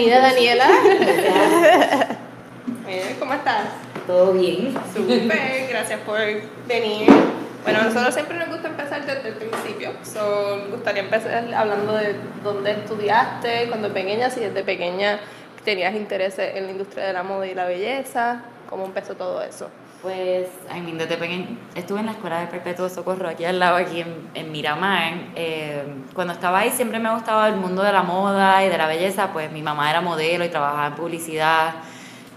Bienvenida, Daniela. ¿Cómo estás? Todo bien. Súper, gracias por venir. Bueno, a nosotros siempre nos gusta empezar desde el principio. So, gustaría empezar hablando de dónde estudiaste, cuando pequeña, si desde pequeña tenías interés en la industria de la moda y la belleza, cómo empezó todo eso. Pues, I mean, desde pequeña estuve en la escuela de Perpetuo Socorro, aquí al lado, aquí en, en Miramar. Eh, cuando estaba ahí siempre me gustaba el mundo de la moda y de la belleza, pues mi mamá era modelo y trabajaba en publicidad.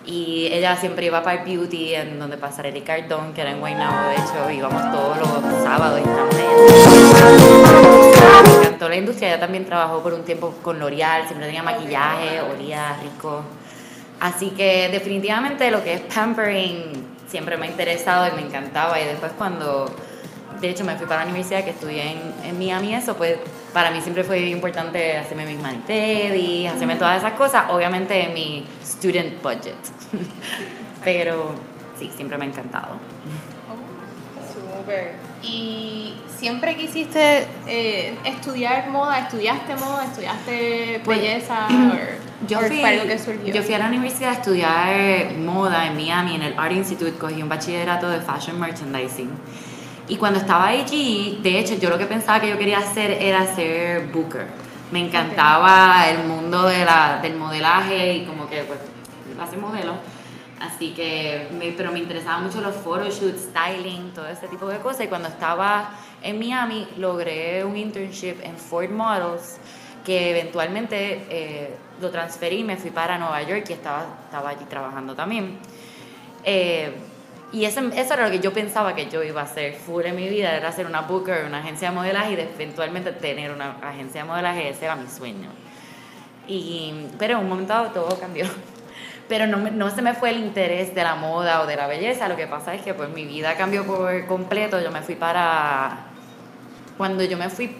Y ella siempre iba para el beauty, en donde pasara el Cardón, que era en Guaynabo, de hecho, íbamos todos los sábados y Me encantó la industria, ella también trabajó por un tiempo con L'Oreal, siempre tenía maquillaje, olía rico. Así que definitivamente lo que es pampering siempre me ha interesado y me encantaba. Y después cuando, de hecho, me fui para la universidad que estudié en, Miami, eso, pues para mí siempre fue importante hacerme mis manitedis, hacerme todas esas cosas, obviamente en mi student budget. Pero sí, siempre me ha encantado. Súper. ¿Y siempre quisiste eh, estudiar moda? ¿Estudiaste moda? ¿Estudiaste Pues, belleza? Yo ¿O fui, fue algo que surgió? yo fui a la universidad a estudiar moda en Miami, en el Art Institute, cogí un bachillerato de Fashion Merchandising. Y cuando estaba allí, de hecho, yo lo que pensaba que yo quería hacer era ser booker. Me encantaba el mundo de la, del modelaje y como que, pues, ser modelo. Así que, me- pero me interesaban mucho los photoshoots, styling, todo ese tipo de cosas. Y cuando estaba en Miami, logré un internship en Ford Models, que eventualmente eh, lo transferí y me fui para Nueva York y estaba, estaba allí trabajando también. Eh, y eso, eso era lo que yo pensaba que yo iba a hacer full en mi vida, era ser una booker, una agencia de modelaje y de- eventualmente tener una agencia de modelaje, ese era mi sueño. Y, pero en un momento dado todo cambió. Pero no, no se me fue el interés de la moda o de la belleza, lo que pasa es que pues mi vida cambió por completo, yo me fui para... Cuando yo me fui,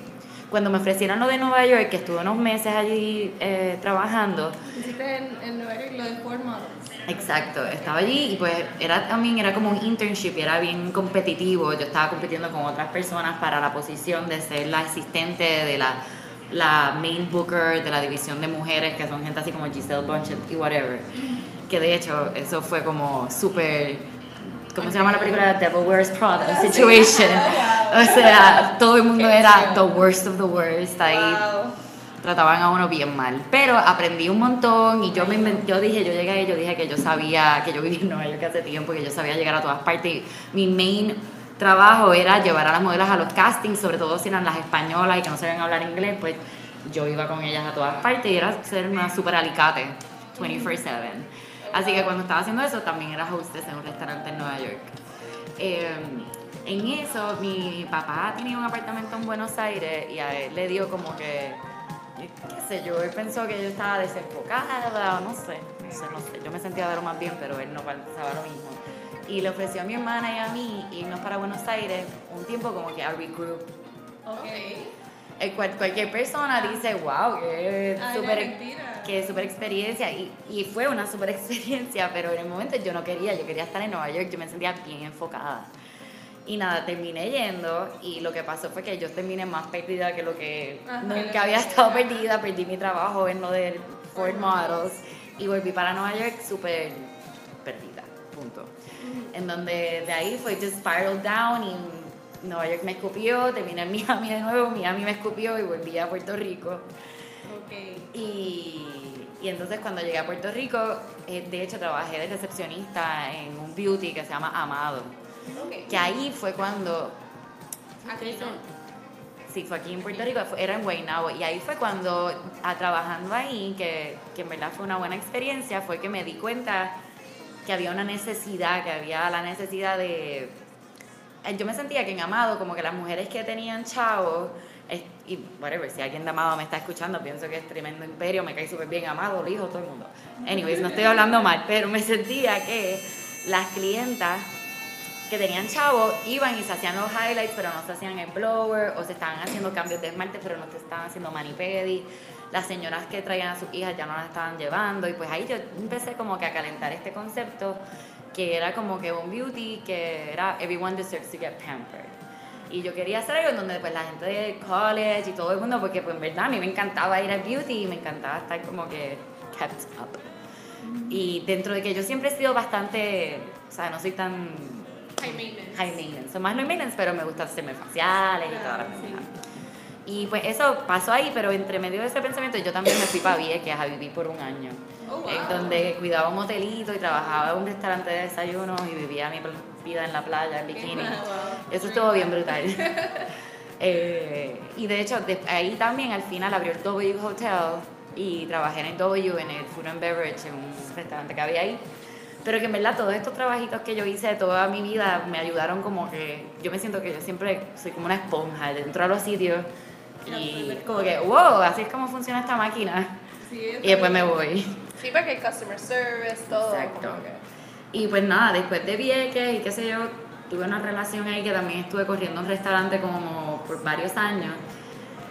cuando me ofrecieron lo de Nueva York, que estuve unos meses allí eh, trabajando, Hiciste en, en Nueva York lo de Ford Models. Exacto, estaba allí y pues era también era como un internship y era bien competitivo. Yo estaba compitiendo con otras personas para la posición de ser la asistente de la, la main booker de la división de mujeres, que son gente así como Giselle Bunchen y whatever. Que de hecho eso fue como súper, ¿cómo se llama la película? Devil Wears Prada Situation. O sea, todo el mundo era the worst of the worst ahí trataban a uno bien mal. Pero aprendí un montón y yo me inven- yo dije, yo llegué ahí, yo dije que yo sabía, que yo vivía en Nueva York hace tiempo, que yo sabía llegar a todas partes. Y mi main trabajo era llevar a las modelos a los castings, sobre todo si eran las españolas y que no sabían hablar inglés, pues yo iba con ellas a todas partes y era ser una super alicate 24/7. Así que cuando estaba haciendo eso también era hostess en un restaurante en Nueva York. Eh, en eso, mi papá tenía un apartamento en Buenos Aires y a él le dio como que, qué sé yo, él pensó que yo estaba desenfocada, no sé, no sé, no sé. Yo me sentía de lo más bien, pero él no pensaba lo mismo. Y le ofreció a mi hermana y a mí irnos para Buenos Aires un tiempo como que a regroup. Ok. El cual cualquier persona dice, wow, que mentira. que super experiencia. Y, y fue una super experiencia, pero en el momento yo no quería, yo quería estar en Nueva York, yo me sentía bien enfocada. Y nada, terminé yendo y lo que pasó fue que yo terminé más perdida que lo que Ajá. nunca había estado perdida, perdí mi trabajo en lo del Ford Models y volví para Nueva York súper. En donde de ahí fue just spiral down y Nueva York me escupió, terminé en Miami de nuevo, Miami me escupió y volví a Puerto Rico. Ok. Y, y entonces cuando llegué a Puerto Rico, eh, de hecho trabajé de recepcionista en un beauty que se llama Amado. Ok. Que ahí fue cuando Aquí. Sí, fue aquí en Puerto Rico, era en Guaynabo. Y ahí fue cuando, a, trabajando ahí, que, que en verdad fue una buena experiencia, fue que me di cuenta que había una necesidad, que había la necesidad de... eh, Yo me sentía que en Amado, como que las mujeres que tenían chavos, y whatever, si alguien de Amado me está escuchando, pienso que es tremendo imperio, me cae súper bien Amado, hijo, todo el mundo. Anyways, no estoy hablando mal, pero me sentía que las clientas que tenían chavos iban y se hacían los highlights, pero no se hacían el blower, o se estaban haciendo cambios de esmalte, pero no se estaban haciendo manipedi. Las señoras que traían a sus hijas ya no las estaban llevando, y pues ahí yo empecé como que a calentar este concepto que era como que un beauty que era everyone deserves to get pampered. Y yo quería hacer algo en donde pues la gente de college y todo el mundo, porque pues en verdad a mí me encantaba ir al beauty y me encantaba estar como que kept up. Y dentro de que yo siempre he sido bastante, o sea, no soy tan High maintenance. high maintenance, soy más low maintenance, pero me gusta hacerme faciales y todas las cosas. Y pues eso pasó ahí, pero entre medio de ese pensamiento yo también me fui para Vieques a vivir por un año. Oh, wow. En donde cuidaba un hotelito y trabajaba en un restaurante de desayunos y vivía mi vida en la playa, en bikini. Wow. Eso estuvo bien brutal. Eh, y de hecho, de- ahí también al final abrió el W Hotel y trabajé en el W, en el Food and Beverage, en un restaurante que había ahí. Pero que en verdad todos estos trabajitos que yo hice toda mi vida me ayudaron como que yo me siento que yo siempre soy como una esponja dentro de los sitios y como que, wow, así es como funciona esta máquina. Sí, Y después me voy. Sí, porque hay customer service, todo. Exacto. que- Y pues nada, después de Vieques y qué sé yo, tuve una relación ahí que también estuve corriendo un restaurante como por varios años.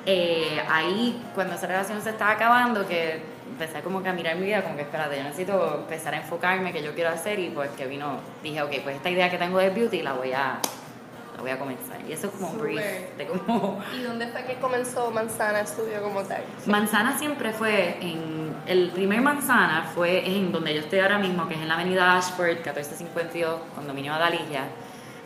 Eh, ahí, cuando esa relación se estaba acabando, que empecé como que a mirar mi vida, como que espérate, yo necesito empezar a enfocarme, qué yo quiero hacer, y pues que vino, dije, ok, pues esta idea que tengo de beauty la voy a, voy a comenzar. Y eso es como un brief de. ¿Y dónde fue que comenzó Manzana Studio como tal? Manzana siempre fue en. El primer manzana fue en donde yo estoy ahora mismo, que es en la avenida Ashford, 1452, condominio Adalicia,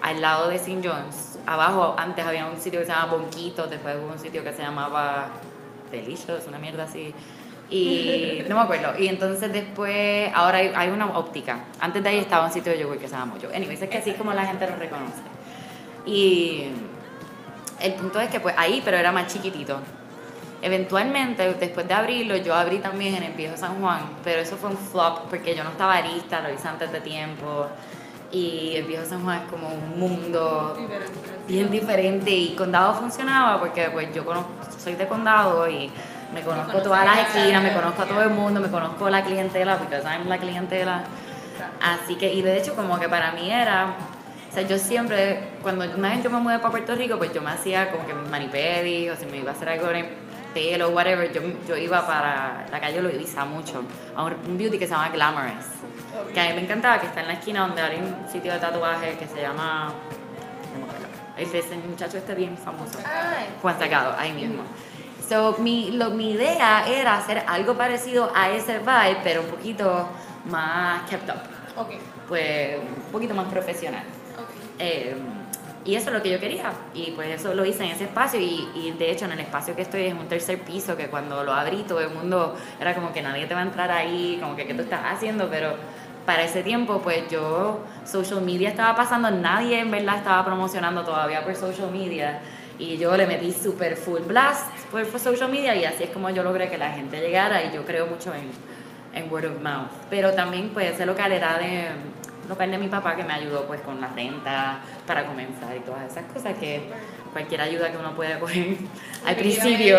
al lado de St. John's. Abajo, antes había un sitio que se llamaba Bonquito, después hubo un sitio que se llamaba Delicious, una mierda así. Y no me acuerdo. Y entonces después, ahora hay, hay una óptica. Antes de ahí estaba un sitio de yogur que se llama Mojo. Anyways, es que así como la gente lo reconoce. Y el punto es que pues ahí, pero era más chiquitito. Eventualmente, después de abrirlo, yo abrí también en el viejo San Juan, pero eso fue un flop porque yo no estaba lista, lo hice antes de tiempo. Y el viejo San Juan es como un mundo bien diferente y condado funcionaba porque pues yo conozco, soy de condado y me conozco todas las esquinas, me conozco a todo el mundo, me conozco la clientela, porque I'm la clientela. Así que, y de hecho como que para mí era, sea, yo siempre, cuando una vez yo me mudé para Puerto Rico, pues yo me hacía como que mis manipedis, o si me iba a hacer algo en el pelo, whatever, yo, yo iba para la calle Loiza mucho, a un, beauty que se llama Glamorous, que a mí me encantaba, que está en la esquina donde hay un sitio de tatuaje que se llama, es ese muchacho este bien famoso. Juan Sacado, ahí mismo. So, mi, lo, mi idea era hacer algo parecido a ese vibe, pero un poquito más kept up, Ok. pues un poquito más profesional. Eh, y eso es lo que yo quería. Y pues eso lo hice en ese espacio. Y, y de hecho, en el espacio que estoy es un tercer piso que cuando lo abrí todo el mundo era como que nadie te va a entrar ahí, como que qué tú estás haciendo. Pero para ese tiempo, pues yo, social media estaba pasando, nadie en verdad estaba promocionando todavía por social media. Y yo le metí super full blast por, por social media y así es como yo logré que la gente llegara. Y yo creo mucho en, en word of mouth. Pero también pues ese local era de local de mi papá que me ayudó pues con la renta para comenzar y todas esas cosas que cualquier ayuda que uno puede coger al principio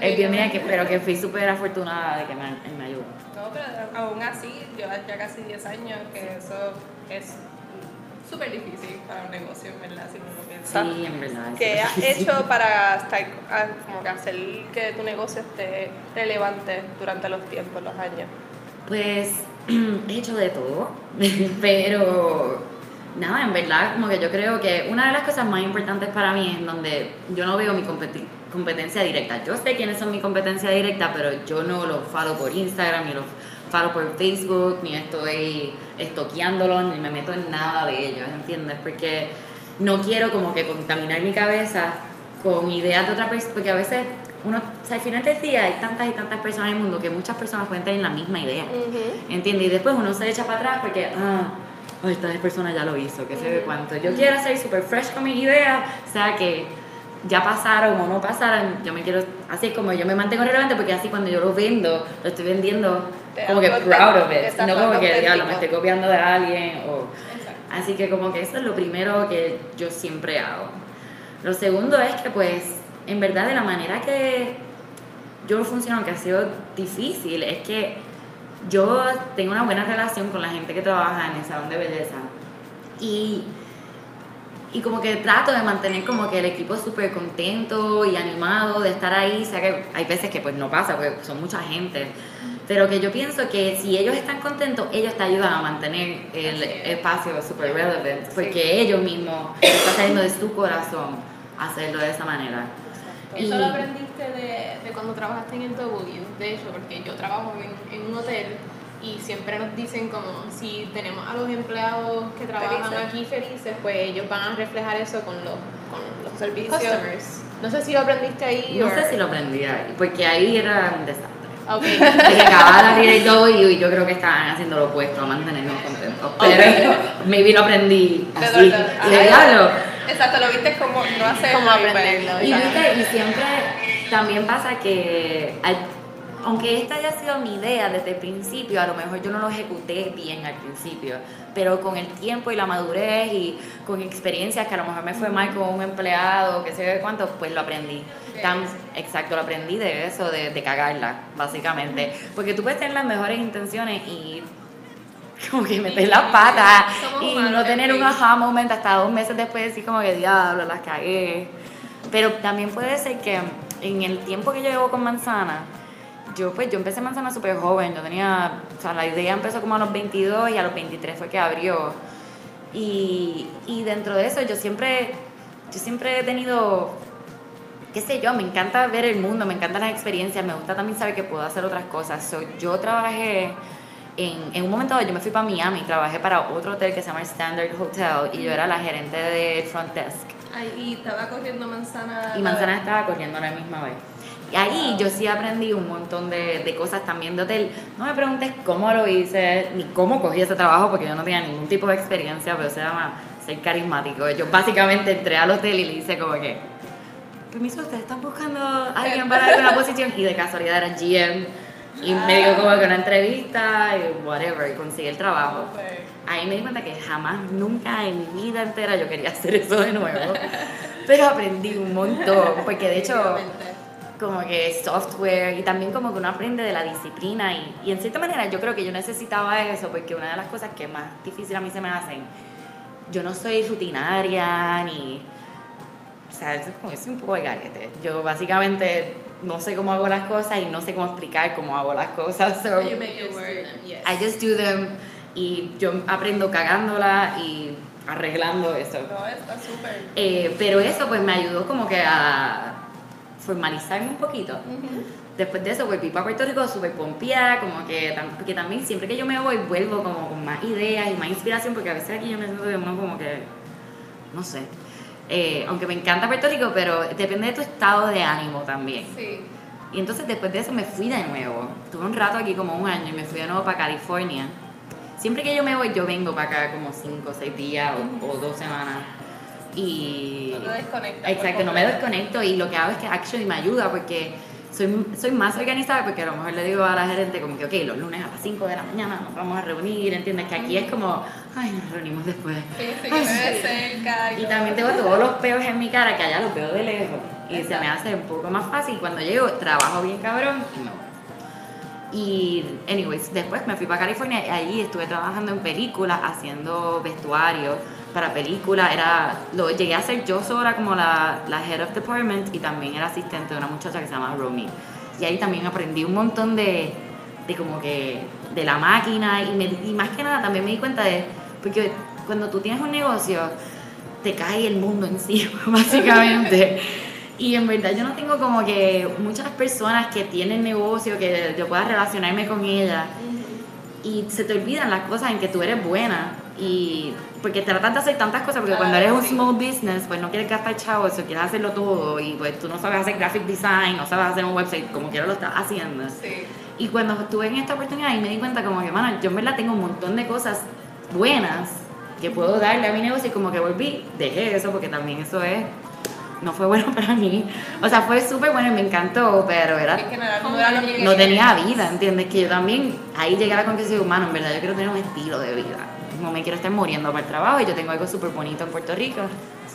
es bienvenida, que, pero que fui súper afortunada de que me, me ayudó. No, pero aún así, llevas ya casi 10 años, que eso es súper difícil para un negocio, en verdad, si uno lo piensa. Sí, en verdad. ¿Qué has hecho para estar, ah, como que hacer que tu negocio esté relevante durante los tiempos, los años? Pues he hecho de todo, pero nada, en verdad, como que yo creo que una de las cosas más importantes para mí es donde yo no veo mi competi- competencia directa. Yo sé quiénes son mi competencia directa, pero yo no los follow por Instagram, ni los follow por Facebook, ni estoy estoqueándolos, ni me meto en nada de ellos, ¿entiendes? Porque no quiero como que contaminar mi cabeza con ideas de otra persona, porque a veces uno, o sea, al final del día hay tantas y tantas personas en el mundo que muchas personas pueden tener la misma idea. ¿Entiendes? Y después uno se echa para atrás porque, ah, oh, esta persona ya lo hizo, que sé de cuánto. Yo quiero ser super fresh con mis ideas, o sea que ya pasaron o no pasaron, yo me quiero, así es como yo me mantengo relevante porque así cuando yo lo vendo, lo estoy vendiendo Te como que proud of it, no como que diablo, me estoy copiando de alguien o... Exacto. Así que como que eso es lo primero que yo siempre hago. Lo segundo es que pues en verdad de la manera que yo funciono, que ha sido difícil, es que yo tengo una buena relación con la gente que trabaja en el salón de belleza. Y, y como que trato de mantener como que el equipo súper contento y animado de estar ahí. O sea que hay veces que pues no pasa, porque son mucha gente. Pero que yo pienso que si ellos están contentos, ellos te ayudan a mantener el espacio super relevant. Porque ellos mismos están saliendo de su corazón hacerlo de esa manera. Eso lo aprendiste de, de, cuando trabajaste en el W, de hecho, porque yo trabajo en, en, un hotel y siempre nos dicen como si tenemos a los empleados que trabajan aquí felices, pues ellos van a reflejar eso con los, con los servicios. Customers. No sé si lo aprendiste ahí. No sé si lo aprendí ahí, porque ahí era un desastre. Okay. que acababa de abrir el W y yo creo que estaban haciendo lo opuesto, a mantenernos contentos. Pero maybe lo aprendí así. Y diablo. Exacto, lo viste como no hacer como aprenderlo. Y, y siempre también pasa que aunque esta haya sido mi idea desde el principio, a lo mejor yo no lo ejecuté bien al principio, pero con el tiempo y la madurez y con experiencias que a lo mejor me fue mal con un empleado, que sé de cuánto, pues lo aprendí. Tan, exacto, lo aprendí de eso, de, de cagarla, básicamente. Porque tú puedes tener las mejores intenciones y como que meter las patas y no tener un aha moment hasta dos meses después decir como que diablo, las cagué. Pero también puede ser que en el tiempo que yo llevo con manzana, yo pues yo empecé manzana súper joven, yo tenía, o sea, la idea empezó como a los 22 y a los 23 fue que abrió. Y, y dentro de eso yo siempre, yo siempre he tenido, qué sé yo, me encanta ver el mundo, me encantan las experiencias, me gusta también saber que puedo hacer otras cosas. yo trabajé en, en, un momento yo me fui para Miami, trabajé para otro hotel que se llama Standard Hotel y yo era la gerente de front desk. Ay, y estaba corriendo manzana. Y manzana estaba corriendo a la misma vez. Y ahí yo sí aprendí un montón de, de, cosas también de hotel. No me preguntes cómo lo hice, ni cómo cogí ese trabajo, porque yo no tenía ningún tipo de experiencia, pero se llama ser carismático. Yo básicamente entré al hotel y le hice como que, permiso, ustedes están buscando a alguien para una posición, y de casualidad era GM, y me dio como que una entrevista, y whatever, y conseguí el trabajo. Ahí me di cuenta que jamás, nunca en mi vida entera yo quería hacer eso de nuevo. Pero aprendí un montón, porque de hecho como que software y también como que uno aprende de la disciplina y, y, en cierta manera yo creo que yo necesitaba eso porque una de las cosas que más difícil a mí se me hacen, yo no soy rutinaria ni, o sea, es como es un poco de garete. Yo básicamente no sé cómo hago las cosas y no sé cómo explicar cómo hago las cosas. So you make it work. Yes. I just do them y yo aprendo cagándola y arreglando eso. No, está súper. Eh, pero eso pues me ayudó como que a formalizarme un poquito. Después de eso volví para Puerto Rico súper pompeada, como que, porque también siempre que yo me voy vuelvo como con más ideas y más inspiración, porque a veces aquí yo me siento como que, no sé, eh, aunque me encanta Puerto Rico, pero depende de tu estado de ánimo también. Sí. Y entonces después de eso me fui de nuevo. Tuve un rato aquí como un año y me fui de nuevo para California. Siempre que yo me voy, yo vengo para acá como cinco o seis días o dos semanas y... No Exacto, no me desconecto y lo que hago es que actually me ayuda porque soy, soy más organizada porque a lo mejor le digo a la gerente como que, ok, los lunes a las 5 de la mañana nos vamos a reunir, ¿entiendes? Que aquí es como, ay, nos reunimos después. Sí, sí. Y, también tengo todos los peos en mi cara que allá los veo de lejos y se me hace un poco más fácil. Cuando llego, trabajo bien cabrón y no. Y, anyways, después me fui para California y allí estuve trabajando en películas, haciendo vestuario para películas, era, lo llegué a hacer yo sola como la, la head of department y también era asistente de una muchacha que se llama Romy. Y ahí también aprendí un montón de, de como que, de la máquina y, me, y más que nada también me di cuenta de, porque cuando tú tienes un negocio, te cae el mundo encima, básicamente. Y en verdad yo no tengo como que muchas personas que tienen negocio, que yo pueda relacionarme con ellas. Y se te olvidan las cosas en que tú eres buena. Y porque tratas de hacer tantas cosas, porque cuando eres un small business, pues no quieres gastar chavos, quieres hacerlo todo, y pues tú no sabes hacer graphic design, no sabes hacer un website, como quiera lo estás haciendo. Y cuando estuve en esta oportunidad y me di cuenta como que, mano, yo en verdad tengo un montón de cosas buenas que puedo darle a mi negocio y como que volví, dejé eso porque también eso es no fue bueno para mí. O sea, fue súper bueno y me encantó, pero era, no, tenía vida, ¿entiendes? Que yo también ahí llegué a la conclusión, humano, en verdad yo quiero tener un estilo de vida. No me quiero estar muriendo para el trabajo y yo tengo algo súper bonito en Puerto Rico.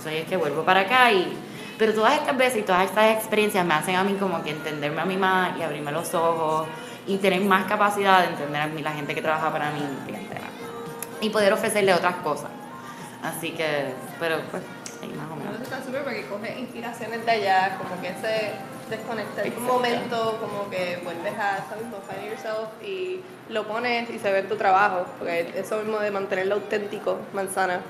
Soy es que vuelvo para acá y... Pero todas estas veces y todas estas experiencias me hacen a mí como que entenderme a mí más y abrirme los ojos y tener más capacidad de entender a mí la gente que trabaja para mí y poder ofrecerle otras cosas. Así que, pero pues está súper porque coge inspiraciones de allá, como que ese desconectar un momento, como que vuelves a, ¿sabes? Find yourself y lo pones y se ve tu trabajo, porque eso mismo de mantenerlo auténtico, manzana,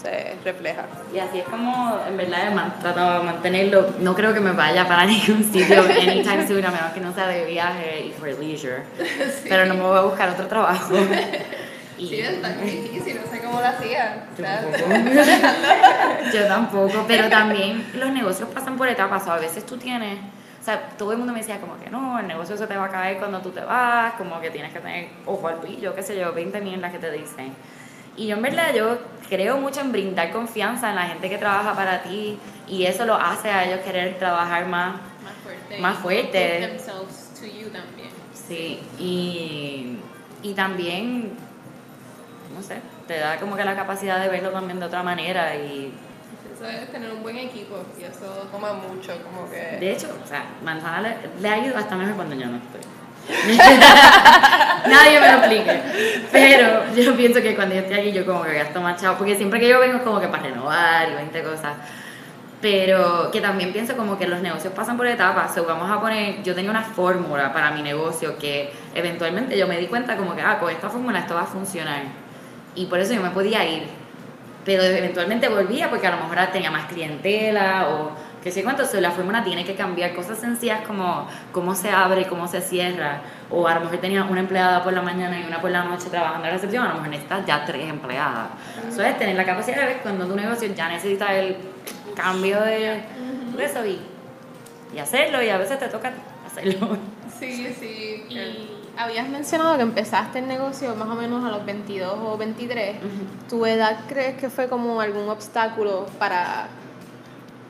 se refleja. Y así es como, en verdad, he tratado de mantenerlo. No creo que me vaya para ningún sitio anytime soon, a menos que no sea de viaje y for leisure. Pero no me voy a buscar otro trabajo. Sí, está difícil, no sé cómo lo hacía. Yo tampoco. Yo pero también los negocios pasan por etapas. O a veces tú tienes, o sea, todo el mundo me decía como que no, el negocio se te va a caer cuando tú te vas, como que tienes que tener ojo al pillo, qué sé yo, 20 las que te dicen. Y yo en verdad, yo creo mucho en brindar confianza en la gente que trabaja para ti y eso lo hace a ellos querer trabajar más, más fuerte. Más fuerte. To you también. Sí, y, y también no sé, te da como que la capacidad de verlo también de otra manera y... Eso es tener un buen equipo y eso toma mucho, como que... De hecho, o sea, Manzana le, le ayuda hasta mejor cuando yo no estoy. Nadie me lo explique. Pero yo pienso que cuando yo estoy aquí, yo como que gasto más chavo. Porque siempre que yo vengo es como que para renovar y 20 cosas. Pero que también pienso como que los negocios pasan por etapas. O vamos a poner, yo tengo una fórmula para mi negocio que eventualmente yo me di cuenta como que, ah, con esta fórmula esto va a funcionar y por eso yo me podía ir. Pero eventualmente volvía porque a lo mejor tenía más clientela o qué sé cuánto. la fórmula tiene que cambiar cosas sencillas como cómo se abre, cómo se cierra. O a lo mejor tenía una empleada por la mañana y una por la noche trabajando en la recepción. A lo mejor necesitas ya tres empleadas. Eso es tener la capacidad de ver cuando tu negocio ya necesita el cambio de, eso y, y hacerlo. Y a veces te toca hacerlo. Sí, sí. Y habías mencionado que empezaste el negocio más o menos a los 22 o 23. ¿Tu edad crees que fue como algún obstáculo para,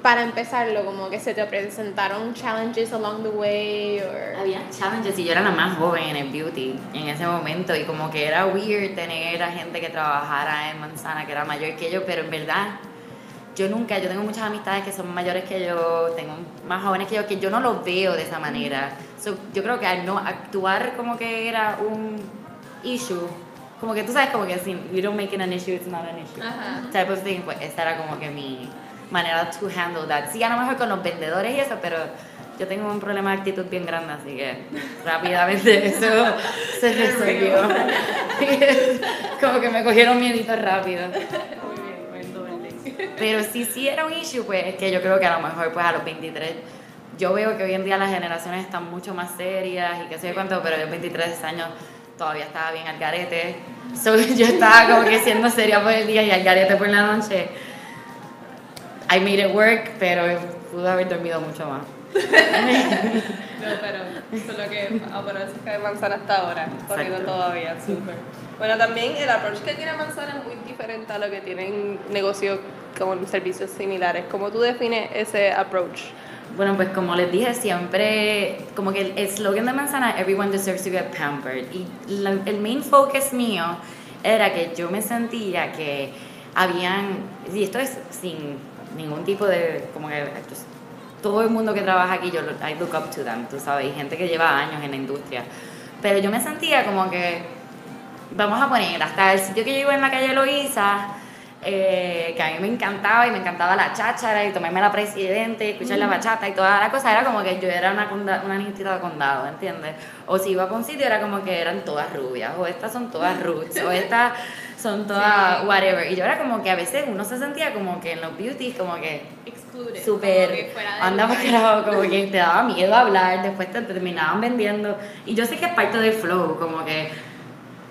para empezarlo? Como que se te presentaron challenges along the way? Or... Había challenges y yo era la más joven en el beauty en ese momento y como que era weird tener a gente que trabajara en Manzana que era mayor que yo, pero en verdad yo nunca, yo tengo muchas amistades que son mayores que yo, tengo más jóvenes que yo, que yo no los veo de esa manera. yo creo que al no actuar como que era un issue, como que tú sabes, como que si you don't make it an issue, it's not an issue. Type of thing, pues esa era como que mi manera to handle that. Sí, a lo mejor con los vendedores y eso, pero yo tengo un problema de actitud bien grande, así que rápidamente eso se resolvió. como que me cogieron miedito rápido. Pero si sí era un issue, pues es que yo creo que a lo mejor pues a los 23, yo veo que hoy en día las generaciones están mucho más serias y qué sé cuánto, pero yo 23 años todavía estaba bien al garete. yo estaba como que siendo seria por el día y al garete por la noche. I made it work, pero pude haber dormido mucho más. no, pero solo que aparece de manzana hasta ahora, corriendo todavía, súper. Bueno, también el approach que tiene Manzana es muy diferente a lo que tienen negocios con servicios similares. ¿Cómo tú defines ese approach? Bueno, pues como les dije, siempre, como que el eslogan de Manzana, everyone deserves to get pampered. Y el main focus mío era que yo me sentía que habían, y esto es sin ningún tipo de, como que todo el mundo que trabaja aquí, yo I look up to them, tú sabes, y gente que lleva años en la industria. Pero yo me sentía como que, vamos a poner, hasta el sitio que yo iba en la calle Loíza, eh, que a mí me encantaba y me encantaba la cháchara y tomarme la presidente, escuchar la bachata y toda la cosa, era como que yo era una, una niñita de condado, ¿entiendes? O si iba a un sitio era como que eran todas rubias, o estas son todas roots, o estas son todas whatever. Y yo era como que a veces uno se sentía como que en los beauties como que súper andaba como que te daba miedo hablar, después te terminaban vendiendo. Y yo sé que es parte del flow, como que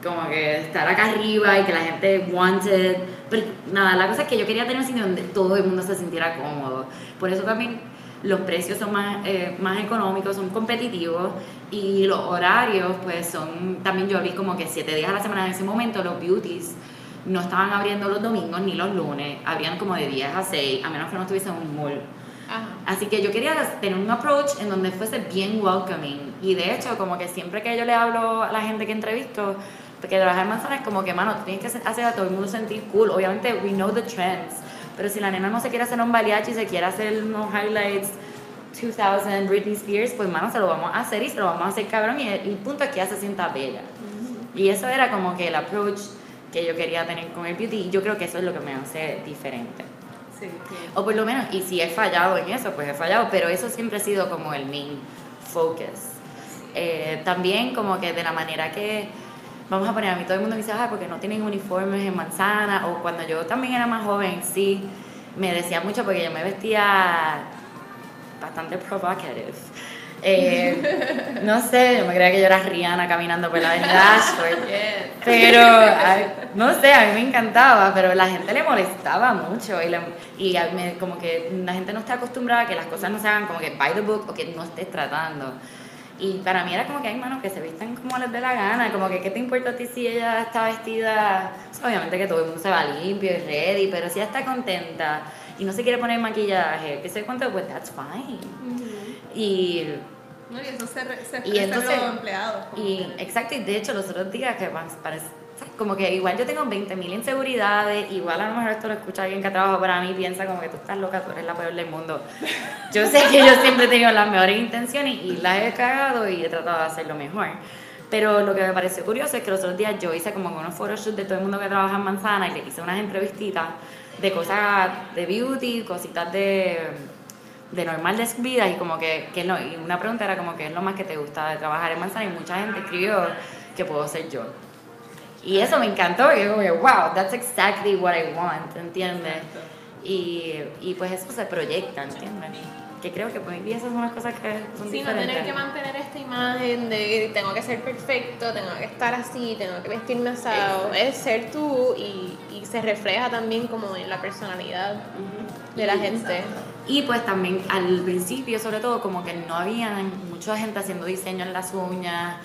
como que estar acá arriba y que la gente wanted. Pero nada, la cosa es que yo quería tener un sitio donde todo el mundo se sintiera cómodo. Por eso también los precios son más, eh, más económicos, son competitivos y los horarios pues son, también yo vi como que siete días a la semana en ese momento los beauties no estaban abriendo los domingos ni los lunes, habían como de 10 a 6, a menos que no estuviese en un mall. Así que yo quería tener un approach en donde fuese bien welcoming. Y de hecho, como que siempre que yo le hablo a la gente que entrevisto, porque trabajar en manzana es como que, mano, tienes que hacer a todo el mundo sentir cool. Obviamente, we know the trends. Pero si la nena no se quiere hacer un mariachi, se quiere hacer unos highlights 2000 Britney Spears, pues, mano, se lo vamos a hacer y se lo vamos a hacer cabrón. Y el, punto es que ella se sienta bella. Y eso era como que el approach que yo quería tener con el beauty. Y yo creo que eso es lo que me hace diferente. Sí, sí. O por lo menos, y si he fallado en eso, pues he fallado, pero eso siempre ha sido como el main focus. Eh, también como que de la manera que, vamos a poner, a mí todo el mundo me dice, ah, porque no tienen uniformes en manzana, o cuando yo también era más joven, sí, me decía mucho porque yo me vestía bastante provocative. Eh, no sé, yo me creía que yo era Rihanna caminando por la avenida Ashford. Pero, ay, no sé, a mí me encantaba, pero la gente le molestaba mucho y, le- y a mí como que la gente no está acostumbrada a que las cosas no se hagan como que by the book o que no estés tratando. Y para mí era como que hay manos que se visten como les dé la gana, como que qué te importa a ti si ella está vestida, O sea, obviamente que todo el mundo se va limpio y ready, pero si ella está contenta y no se quiere poner maquillaje, que se cuenta, pues that's fine. Y No, y eso se, se Y entonces- los empleados. y exacto, y de hecho los otros días que parece. Como que igual yo tengo 20.000 inseguridades, igual a lo mejor esto lo escucha alguien que ha trabajado para mí y piensa como que tú estás loca, tú eres la peor del mundo. Yo sé que yo siempre he tenido las mejores intenciones y las he cagado y he tratado de hacerlo mejor. Pero lo que me pareció curioso es que los otros días yo hice como unos photoshoots de todo el mundo que trabaja en Manzana y le hice unas entrevistitas de cosas de beauty, cositas de de normal de su vida y como que, que lo- y una pregunta era como que es lo más que te gusta de trabajar en Manzana y mucha gente escribió que puedo ser yo. Y eso me encantó, y yo como wow, that's exactly what I want, ¿entiendes? Y, y pues eso se proyecta, ¿entiendes? Que creo que pues día esas son las cosas que son Sí, no diferentes. tener que mantener esta imagen de tengo que ser perfecto, tengo que estar así, tengo que vestirme asado. Es ser tú y, y se refleja también como en la personalidad de la gente. Y pues también al principio, sobre todo, como que no había mucha gente haciendo diseño en las uñas.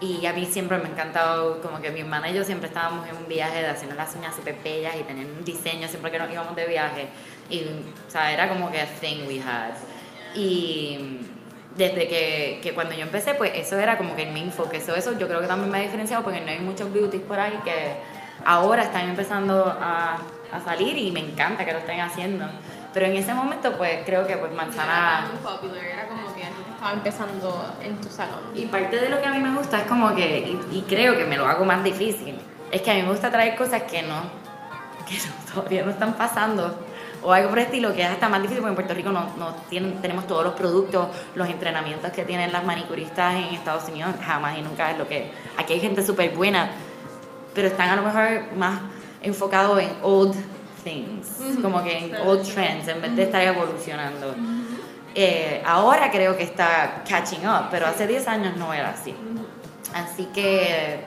Y a mí siempre me ha encantado, como que mi hermana y yo siempre estábamos en un viaje de haciendo las uñas súper bellas y tener un diseño siempre que nos íbamos de viaje. Y, o sea, era como que a thing we had. Y desde que, que cuando yo empecé, pues eso era como que el main focus. Eso, eso yo creo que también me ha diferenciado porque no hay muchos beauties por ahí que ahora están empezando a, a salir y me encanta que lo estén haciendo. Pero en ese momento, pues creo que pues Era manzana... tan popular, era como que estaba empezando en tu salón. Y parte de lo que a mí me gusta es como que, y, y creo que me lo hago más difícil, es que a mí me gusta traer cosas que no, que no- todavía no están pasando. O algo por el estilo que es hasta más difícil porque en Puerto Rico no, no tienen, tenemos todos los productos, los entrenamientos que tienen las manicuristas en Estados Unidos, jamás y nunca es lo que... Aquí hay gente súper buena, pero están a lo mejor más enfocados en old things, como que en old trends, en vez de estar evolucionando. Eh, ahora creo que está catching up, pero hace 10 años no era así. Así que,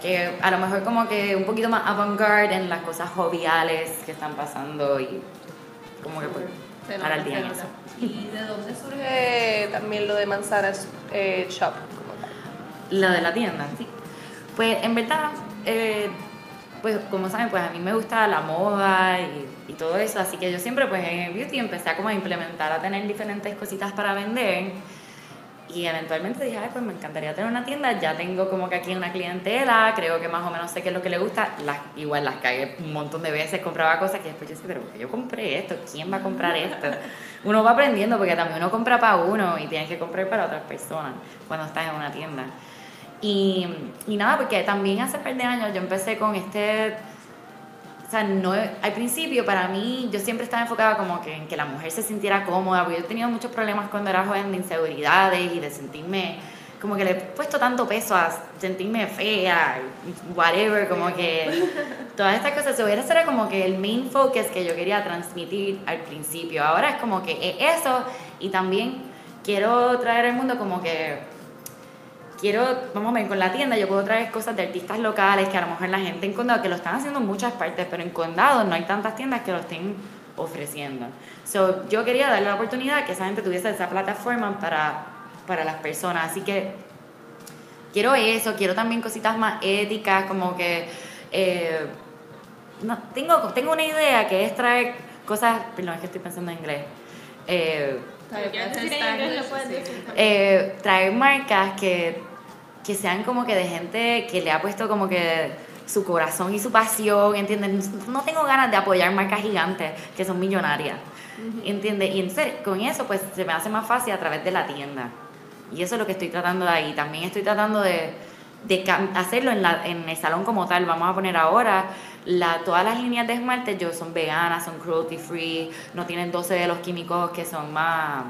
que a lo mejor como que un poquito más avant-garde en las cosas joviales que están pasando y como que pues, para el día en eso. ¿Y de dónde surge también lo de Manzanas eh, Shop? como tal? Lo de la tienda, sí. Pues en verdad, eh, pues como saben, pues a mí me gusta la moda y, y todo eso, así que yo siempre pues en el beauty empecé a como a implementar, a tener diferentes cositas para vender. Y eventualmente dije, ay, pues me encantaría tener una tienda, ya tengo como que aquí una clientela, creo que más o menos sé qué es lo que le gusta, las, igual las cagué un montón de veces, compraba cosas que después yo decía, pero ¿por qué yo compré esto, ¿quién va a comprar esto? Uno va aprendiendo porque también uno compra para uno y tienes que comprar para otras personas cuando estás en una tienda. Y, y nada, porque también hace par de años yo empecé con este, o sea, no, al principio para mí yo siempre estaba enfocada como que en que la mujer se sintiera cómoda, porque yo he tenido muchos problemas cuando era joven de inseguridades y de sentirme, como que le he puesto tanto peso a sentirme fea, whatever, como que todas estas cosas, eso era, ese era como que el main focus que yo quería transmitir al principio. Ahora es como que es eso y también quiero traer al mundo como que quiero, vamos a ver, con la tienda yo puedo traer cosas de artistas locales que a lo mejor la gente en condado, que lo están haciendo en muchas partes, pero en condado no hay tantas tiendas que lo estén ofreciendo. So, yo quería darle la oportunidad que esa gente tuviese esa plataforma para, para las personas. Así que quiero eso, quiero también cositas más éticas, como que... eh, no, tengo, tengo una idea que es traer cosas, perdón, es que estoy pensando en inglés. Eh, Si quieres decir en inglés, lo puedes decir también. eh, traer marcas que, que sean como que de gente que le ha puesto como que su corazón y su pasión, ¿entiendes? No tengo ganas de apoyar marcas gigantes que son millonarias, ¿entiendes? Y entonces con eso pues se me hace más fácil a través de la tienda. Y eso es lo que estoy tratando de ahí. También estoy tratando de, de hacerlo en, la, en el salón como tal. Vamos a poner ahora la, todas las líneas de esmalte yo son veganas, son cruelty free, no tienen 12 de los químicos que son más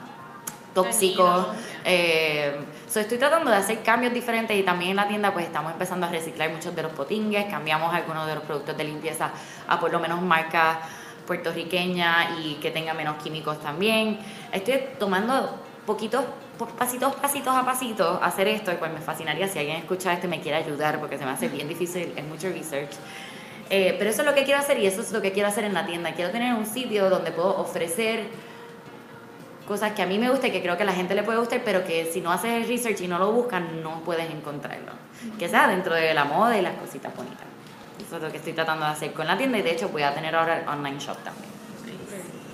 tóxicos. Eh, so estoy tratando de hacer cambios diferentes y también en la tienda pues estamos empezando a reciclar muchos de los potingues, cambiamos algunos de los productos de limpieza a por lo menos marcas puertorriqueñas y que tengan menos químicos también. Estoy tomando poquitos po- pasitos, pasitos a pasitos hacer esto y pues me fascinaría si alguien escucha esto y me quiere ayudar porque se me hace bien difícil, es mucho research. Eh, pero eso es lo que quiero hacer y eso es lo que quiero hacer en la tienda. Quiero tener un sitio donde puedo ofrecer cosas que a mí me gustan y que creo que a la gente le puede gustar, pero que si no haces el research y no lo buscan, no puedes encontrarlo. Que sea dentro de la moda y las cositas bonitas. Eso es lo que estoy tratando de hacer con la tienda y de hecho voy a tener ahora el online shop también.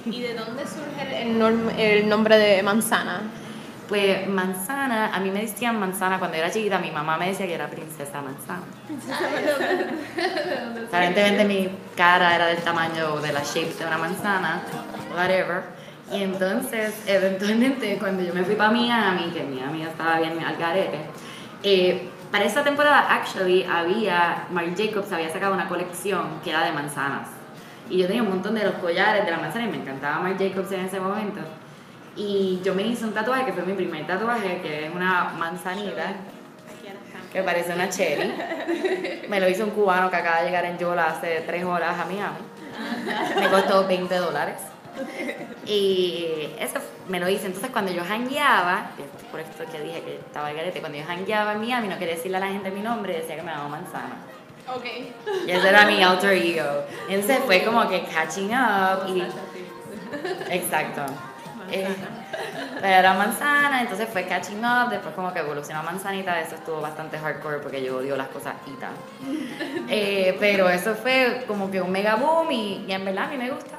¿Y de dónde surge el, el nombre de manzana? Pues manzana, a mí me decían manzana cuando era chiquita, mi mamá me decía que era princesa manzana. Aparentemente mi cara era del tamaño de la shape de una manzana, whatever. Y entonces, eventualmente, cuando yo me fui para Miami, que Miami estaba bien al garete, eh, para esa temporada, actually, había, Marc Jacobs había sacado una colección que era de manzanas. Y yo tenía un montón de los collares de la manzana y me encantaba Marc Jacobs en ese momento. Y yo me hice un tatuaje que fue mi primer tatuaje, que es una manzanita que parece una cherry. Me lo hizo un cubano que acaba de llegar en Yola hace tres horas a Miami. Me costó 20 dólares. Y eso me lo hice. Entonces, cuando yo hangueaba, que es por esto que dije que estaba el garete, cuando yo hangueaba en Miami, no quería decirle a la gente mi nombre, decía que me llamaba manzana. Ok. Y ese era mi alter ego. Entonces fue como que catching up y Exacto. Eh, era manzana, entonces fue catching up, después como que evolucionó a manzanita, eso estuvo bastante hardcore porque yo odio las cosas y tal. Eh, pero eso fue como que un mega boom y, y en verdad a mí me gusta.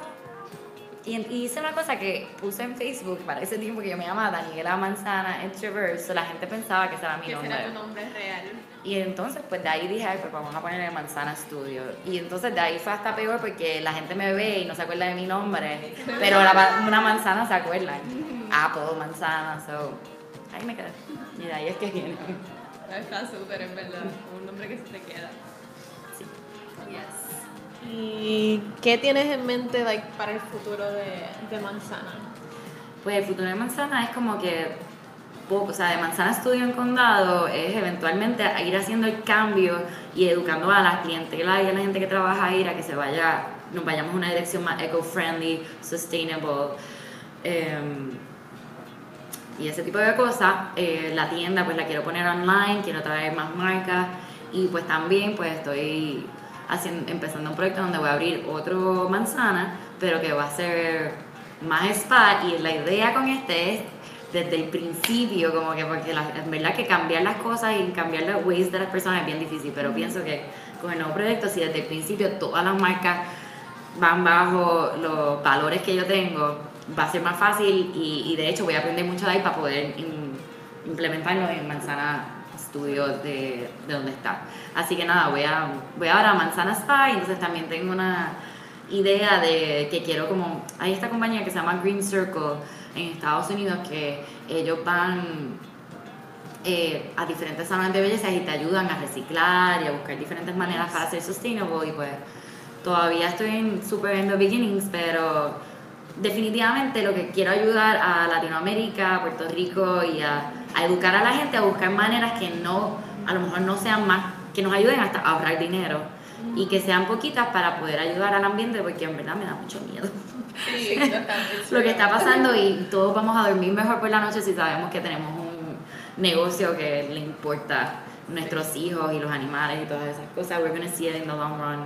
Y, y hice una cosa que puse en Facebook para ese tiempo que yo me llamaba Daniela Manzana Extrovert, so la gente pensaba que ese era mi Que nombre. será tu nombre real. Y entonces, pues de ahí dije, ay, pues vamos a ponerle Manzana Studio. Y entonces de ahí fue hasta peor porque la gente me ve y no se acuerda de mi nombre, pero la una manzana se acuerdan. Apple, manzana, so. Ahí me quedé. Y de ahí es que viene. Está súper, en verdad. Un nombre que se te queda. Sí. Yes. ¿Y qué tienes en mente like, para el futuro de, de manzana? Pues el futuro de manzana es como que, o sea, de manzana estudio en condado es eventualmente ir haciendo el cambio y educando a la clientela y a la gente que trabaja ahí a que se vaya, nos vayamos a una dirección más eco-friendly, sustainable. em, y ese tipo de cosas. Eh, la tienda pues la quiero poner online, quiero traer más marcas y pues también pues estoy haciendo, empezando un proyecto donde voy a abrir otro manzana, pero que va a ser más spa y la idea con este es desde el principio, como que porque la, en verdad que cambiar las cosas y cambiar los ways de las personas es bien difícil, pero pienso que con el nuevo proyecto, si desde el principio todas las marcas van bajo los valores que yo tengo, va a ser más fácil y, y de hecho voy a aprender mucho de ahí para poder im- implementarlo en Manzana Studio de, de donde está. Así que nada, voy a, voy ahora a Manzana Spa y entonces también tengo una idea de que quiero como, hay esta compañía que se llama Green Circle en Estados Unidos que ellos van eh, a diferentes salones de belleza y te ayudan a reciclar y a buscar diferentes maneras para ser sustainable y pues todavía estoy en super en the beginnings, pero definitivamente lo que quiero ayudar a Latinoamérica, a Puerto Rico y a, a educar a la gente a buscar maneras que no, a lo mejor no sean más, que nos ayuden hasta a ahorrar dinero y que sean poquitas para poder ayudar al ambiente porque en verdad me da mucho miedo Sí, lo que está pasando y todos vamos a dormir mejor por la noche si sabemos que tenemos un negocio que le importa nuestros hijos y los animales y todas esas cosas. We're gonna see it in the long run.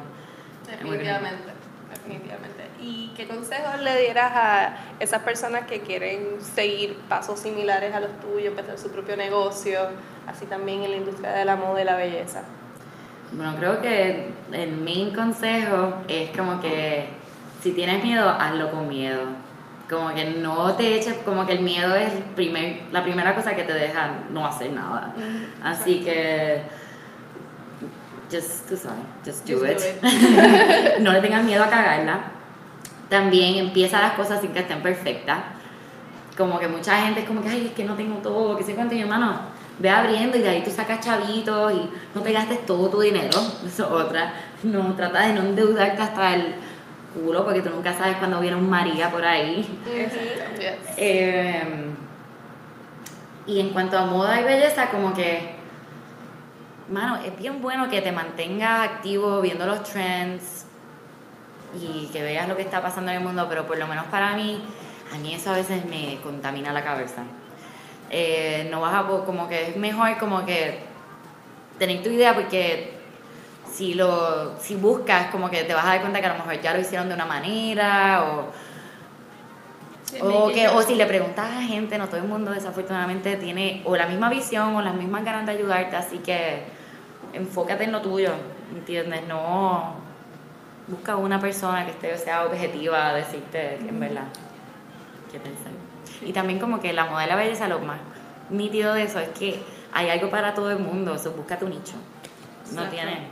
Definitivamente, definitivamente. ¿Y qué consejos le dieras a esas personas que quieren seguir pasos similares a los tuyos, empezar su propio negocio, así también en la industria de la moda y la belleza? Bueno, creo que el main consejo es como que si tienes miedo, hazlo con miedo. Como que no te eches, como que el miedo es el primer, la primera cosa que te deja no hacer nada. Así que, just, tú sabes, just do Just it. do no le tengas miedo a cagarla. También empieza las cosas sin que estén perfectas. Como que mucha gente es como que, ay, es que no tengo todo, que sé cuánto. Y hermano, ve abriendo y de ahí tú sacas chavitos y no te gastes todo tu dinero. Eso es otra. No, trata de no endeudarte hasta el culo porque tú nunca sabes cuándo viene un María por ahí. Eh, y en cuanto a moda y belleza, como que, mano, es bien bueno que te mantengas activo viendo los trends y que veas lo que está pasando en el mundo, pero por lo menos para mí, a mí eso a veces me contamina la cabeza. Eh, no vas a, como que es mejor como que tener tu idea porque si lo si buscas como que te vas a dar cuenta que a lo mejor ya lo hicieron de una manera o o, que, o si le preguntas a gente, no todo el mundo desafortunadamente tiene o la misma visión o las mismas ganas de ayudarte, así que enfócate en lo tuyo, ¿entiendes? No busca una persona que esté, sea objetiva a decirte en verdad qué pensar. Y también como que la moda de la belleza, lo más nítido de eso es que hay algo para todo el mundo, eso busca tu nicho. No Exacto. tiene...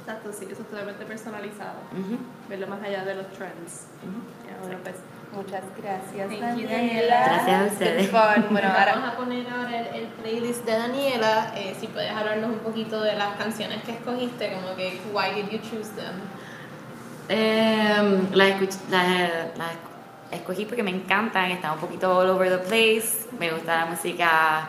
Exacto, sí, eso es totalmente personalizado. Ujú, Verlo más allá de los trends. ujú. Ya, bueno, pues, muchas gracias, Thank Daniela. Gracias a ustedes. Bueno, Vamos ahora a poner ahora el, el playlist de Daniela. eh, si puedes hablarnos un poquito de las canciones que escogiste, como que, why did you choose them? Eh, las, escuch- las- las escogí porque me encantan, están un poquito all over the place. Me gusta la música,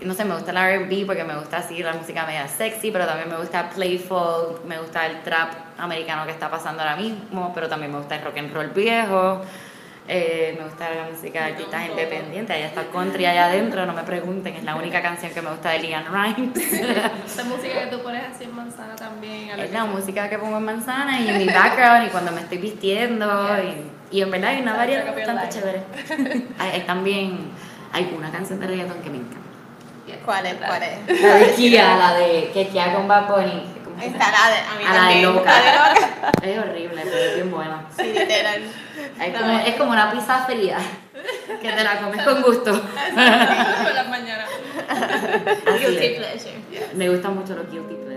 no sé, me gusta el RB porque me gusta así la música media sexy, pero también me gusta playful, me gusta el trap americano que está pasando ahora mismo, pero también me gusta el rock and roll viejo. Eh, me gusta la música de artistas independientes, allá está country allá adentro, no me pregunten, es la única canción que me gusta de Leanne Rimes. esa música que tú pones así en manzana también. a lo Es la música que pongo en manzana y en mi background y cuando me estoy vistiendo y, y en verdad hay una variedad bastante chévere. Hay, hay también hay una canción de reggaeton que me encanta. Yes, ¿Cuál es? ¿Cuál es? La de Kia, la de que Kia con Bad Bunny. ¿cómo se Está la de, a mí A la de también. loca. La de loca. Es horrible, pero es bien buena. Sí, literal. Es No, como, es- como una pizza fría que te la comes con gusto. Por Guilty pleasure. Me gustan mucho los guilty pleasures.